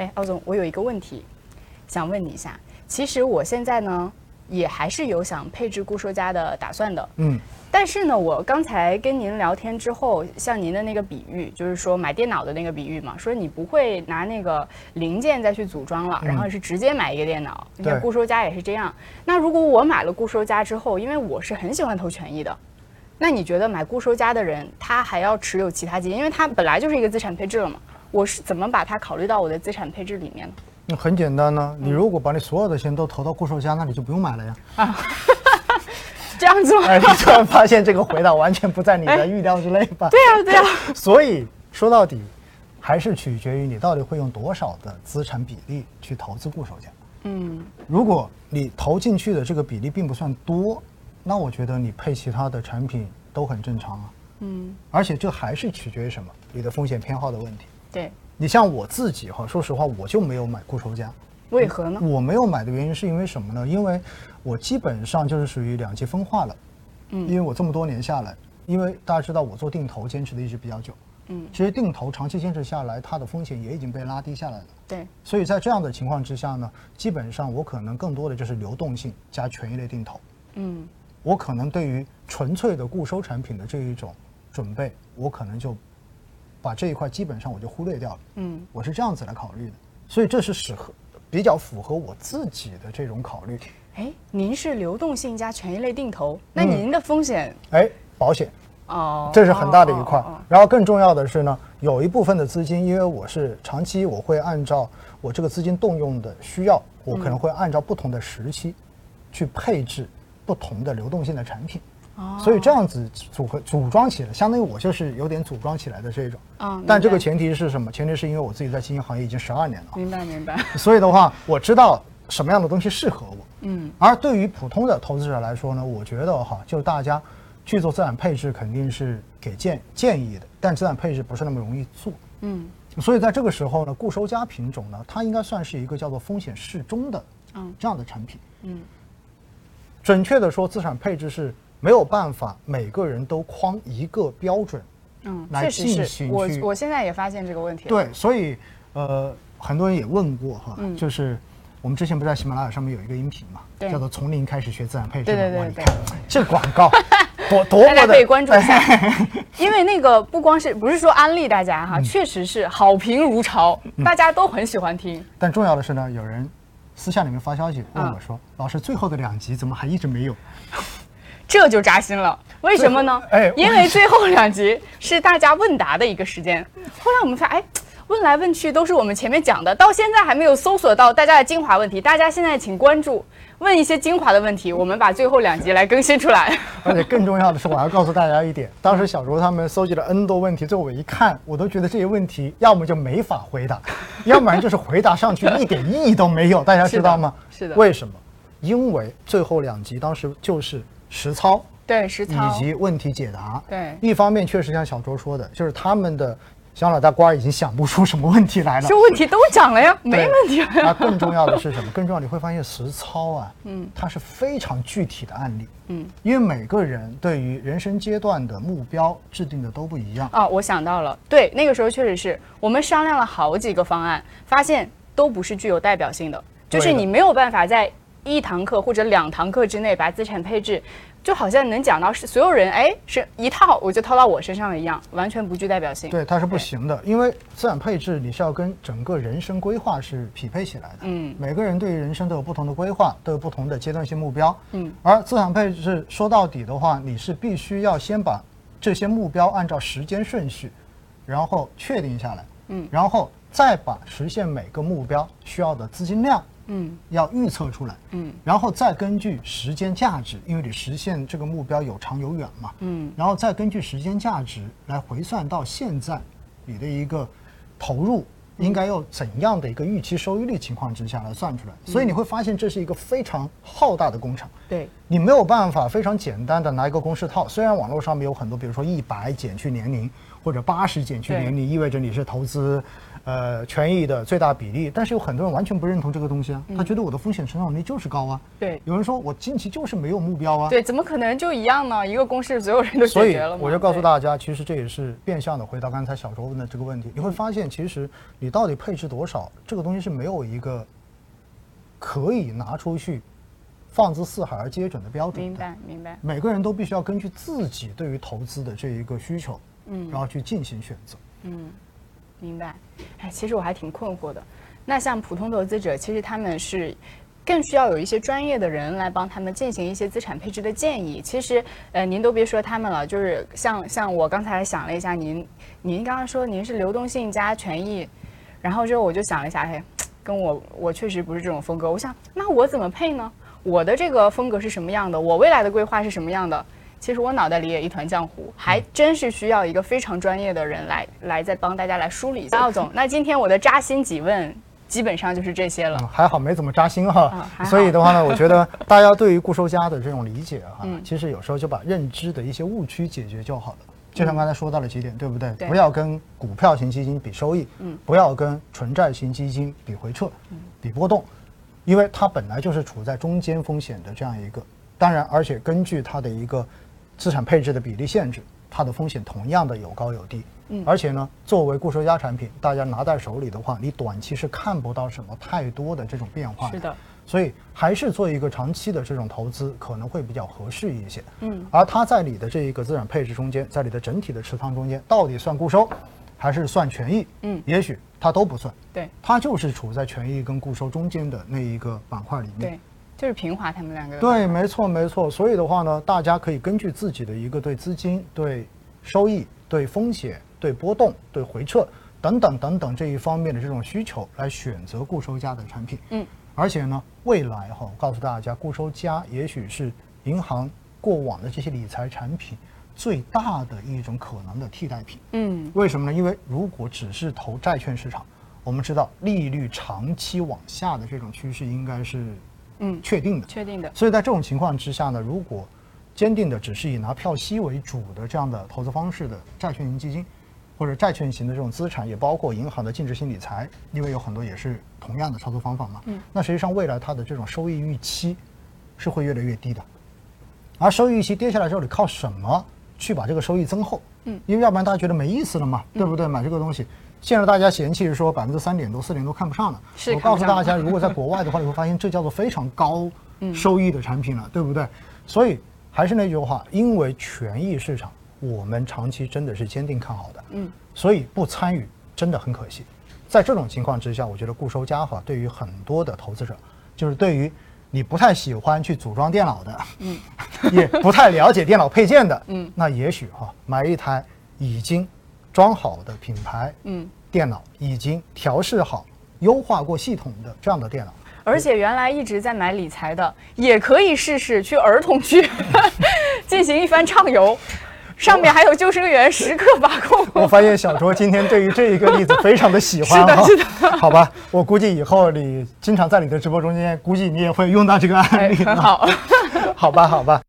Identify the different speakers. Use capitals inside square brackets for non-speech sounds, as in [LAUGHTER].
Speaker 1: 哎，奥总，我有一个问题想问你一下。其实我现在呢，也还是有想配置固收加的打算的。嗯。但是呢，我刚才跟您聊天之后，像您的那个比喻，就是说买电脑的那个比喻嘛，说你不会拿那个零件再去组装了，然后是直接买一个电脑。你看固收加也是这样。那如果我买了固收加之后，因为我是很喜欢投权益的，那你觉得买固收加的人，他还要持有其他基金，因为他本来就是一个资产配置了嘛？我是怎么把它考虑到我的资产配置里面呢？
Speaker 2: 那很简单呢，你如果把你所有的钱都投到固收加，那你就不用买了呀。啊。[LAUGHS]
Speaker 1: 这样子吗？
Speaker 2: 哎，你突然发现这个回答完全不在你的预料之内吧？
Speaker 1: 对呀，对呀。[LAUGHS]
Speaker 2: 所以说到底，还是取决于你到底会用多少的资产比例去投资固收加。嗯，如果你投进去的这个比例并不算多，那我觉得你配其他的产品都很正常啊。嗯，而且这还是取决于什么？你的风险偏好的问题。
Speaker 1: 对，
Speaker 2: 你像我自己哈，说实话，我就没有买固收加。
Speaker 1: 为何呢？
Speaker 2: 我没有买的原因是因为什么呢？因为我基本上就是属于两极分化了。嗯，因为我这么多年下来，因为大家知道我做定投坚持的一直比较久。嗯，其实定投长期坚持下来，它的风险也已经被拉低下来了。
Speaker 1: 对。
Speaker 2: 所以在这样的情况之下呢，基本上我可能更多的就是流动性加权益类定投。嗯。我可能对于纯粹的固收产品的这一种准备，我可能就把这一块基本上我就忽略掉了。嗯。我是这样子来考虑的，所以这是适合。比较符合我自己的这种考虑。
Speaker 1: 哎，您是流动性加权益类定投，那您的风险？
Speaker 2: 哎，保险。哦，这是很大的一块。然后更重要的是呢，有一部分的资金，因为我是长期，我会按照我这个资金动用的需要，我可能会按照不同的时期去配置不同的流动性的产品。所以这样子组合组装起来，相当于我就是有点组装起来的这种。嗯，但这个前提是什么？前提是因为我自己在基金行业已经十二年了。
Speaker 1: 明白明白。
Speaker 2: 所以的话，我知道什么样的东西适合我。嗯。而对于普通的投资者来说呢，我觉得哈，就大家去做资产配置肯定是给建建议的，但资产配置不是那么容易做。嗯。所以在这个时候呢，固收加品种呢，它应该算是一个叫做风险适中的嗯这样的产品。嗯。准确的说，资产配置是。没有办法，每个人都框一个标准，嗯，来进行。
Speaker 1: 我我现在也发现这个问题。
Speaker 2: 对，所以呃，很多人也问过哈，就是我们之前不在喜马拉雅上面有一个音频嘛，叫做“从零开始学自然配置”。
Speaker 1: 对对对对。
Speaker 2: 这广告 [LAUGHS] 多多么的
Speaker 1: 可以关注一下，[LAUGHS] 因为那个不光是不是说安利大家哈，确实是好评如潮，大家都很喜欢听。
Speaker 2: 但重要的是呢，有人私下里面发消息问我说：“老师，最后的两集怎么还一直没有？”
Speaker 1: 这就扎心了，为什么呢？哎，因为最后两集是大家问答的一个时间。后来我们发现，哎，问来问去都是我们前面讲的，到现在还没有搜索到大家的精华问题。大家现在请关注，问一些精华的问题，我们把最后两集来更新出来。
Speaker 2: 而且更重要的是，我要告诉大家一点，当时小卓他们搜集了 N 多问题，最后我一看，我都觉得这些问题要么就没法回答，[LAUGHS] 要不然就是回答上去一点意义都没有。大家知道吗？
Speaker 1: 是的。
Speaker 2: 为什么？因为最后两集当时就是。实操
Speaker 1: 对实操
Speaker 2: 以及问题解答
Speaker 1: 对，
Speaker 2: 一方面确实像小周说的，就是他们的小脑大瓜已经想不出什么问题来了。
Speaker 1: 这问题都讲了呀，没问题。
Speaker 2: 那更重要的是什么？更重要你会发现实操啊，嗯，它是非常具体的案例，嗯，因为每个人对于人生阶段的目标制定的都不一样
Speaker 1: 啊。我想到了，对，那个时候确实是我们商量了好几个方案，发现都不是具有代表性的，就是你没有办法在。一堂课或者两堂课之内把资产配置，就好像能讲到是所有人哎是一套我就套到我身上了一样，完全不具代表性。
Speaker 2: 对，它是不行的，因为资产配置你是要跟整个人生规划是匹配起来的。嗯，每个人对于人生都有不同的规划，都有不同的阶段性目标。嗯，而资产配置说到底的话，你是必须要先把这些目标按照时间顺序，然后确定下来。嗯，然后再把实现每个目标需要的资金量。嗯，要预测出来，嗯，然后再根据时间价值，因为你实现这个目标有长有远嘛，嗯，然后再根据时间价值来回算到现在你的一个投入应该要怎样的一个预期收益率情况之下来算出来，所以你会发现这是一个非常浩大的工程，
Speaker 1: 对，
Speaker 2: 你没有办法非常简单的拿一个公式套，虽然网络上面有很多，比如说一百减去年龄，或者八十减去年，你意味着你是投资。呃，权益的最大比例，但是有很多人完全不认同这个东西啊，他觉得我的风险承受能力就是高啊。
Speaker 1: 对，
Speaker 2: 有人说我近期就是没有目标啊。
Speaker 1: 对，怎么可能就一样呢？一个公式所有人都解决了
Speaker 2: 所以我就告诉大家，其实这也是变相的回答刚才小周问的这个问题。你会发现，其实你到底配置多少，这个东西是没有一个可以拿出去放之四海而皆准的标准
Speaker 1: 明白，明白。
Speaker 2: 每个人都必须要根据自己对于投资的这一个需求，嗯，然后去进行选择，嗯。
Speaker 1: 明白，哎，其实我还挺困惑的。那像普通投资者，其实他们是更需要有一些专业的人来帮他们进行一些资产配置的建议。其实，呃，您都别说他们了，就是像像我刚才想了一下，您您刚刚说您是流动性加权益，然后之后我就想了一下，嘿，跟我我确实不是这种风格。我想，那我怎么配呢？我的这个风格是什么样的？我未来的规划是什么样的？其实我脑袋里也一团浆糊，还真是需要一个非常专业的人来来再帮大家来梳理一下。奥总，那今天我的扎心几问基本上就是这些了。
Speaker 2: 还好没怎么扎心 [LAUGHS] 哈，所以的话呢，我觉得大家对于固收加的这种理解哈，其实有时候就把认知的一些误区解决就好了。就像刚才说到了几点，对不对？不要跟股票型基金比收益，嗯，不要跟纯债型基金比回撤，嗯，比波动，因为它本来就是处在中间风险的这样一个。当然，而且根据它的一个。资产配置的比例限制，它的风险同样的有高有低。嗯，而且呢，作为固收加产品，大家拿在手里的话，你短期是看不到什么太多的这种变化。
Speaker 1: 是的，
Speaker 2: 所以还是做一个长期的这种投资可能会比较合适一些。嗯，而它在你的这一个资产配置中间，在你的整体的持仓中间，到底算固收还是算权益？嗯，也许它都不算。
Speaker 1: 对，
Speaker 2: 它就是处在权益跟固收中间的那一个板块里面。
Speaker 1: 对。就是平滑他们两个。
Speaker 2: 对，没错，没错。所以的话呢，大家可以根据自己的一个对资金、对收益、对风险、对波动、对回撤等等等等这一方面的这种需求来选择固收加的产品。嗯。而且呢，未来哈，我告诉大家，固收加也许是银行过往的这些理财产品最大的一种可能的替代品。嗯。为什么呢？因为如果只是投债券市场，我们知道利率长期往下的这种趋势应该是。嗯，确定的，
Speaker 1: 确定的。
Speaker 2: 所以在这种情况之下呢，如果坚定的只是以拿票息为主的这样的投资方式的债券型基金，或者债券型的这种资产，也包括银行的净值型理财，因为有很多也是同样的操作方法嘛。嗯。那实际上未来它的这种收益预期是会越来越低的，而收益预期跌下来之后，你靠什么去把这个收益增厚？嗯。因为要不然大家觉得没意思了嘛，对不对？买这个东西。现在大家嫌弃说百分之三点多、四点多看不上了。
Speaker 1: 是。
Speaker 2: 我告诉大家，[LAUGHS] 如果在国外的话，你会发现这叫做非常高收益的产品了，对不对？所以还是那句话，因为权益市场我们长期真的是坚定看好的。嗯。所以不参与真的很可惜。在这种情况之下，我觉得固收加法对于很多的投资者，就是对于你不太喜欢去组装电脑的，嗯，也不太了解电脑配件的，嗯，那也许哈买一台已经。装好的品牌，嗯，电脑已经调试好、优化过系统的这样的电脑，
Speaker 1: 而且原来一直在买理财的，也可以试试去儿童区 [LAUGHS] 进行一番畅游，上面还有救生员时刻把控。
Speaker 2: 我发现小卓今天对于这一个例子非常的喜欢，[LAUGHS]
Speaker 1: 是的，是的。
Speaker 2: 好吧，我估计以后你经常在你的直播中间，估计你也会用到这个案例。
Speaker 1: 很好，[LAUGHS]
Speaker 2: 好吧，好吧。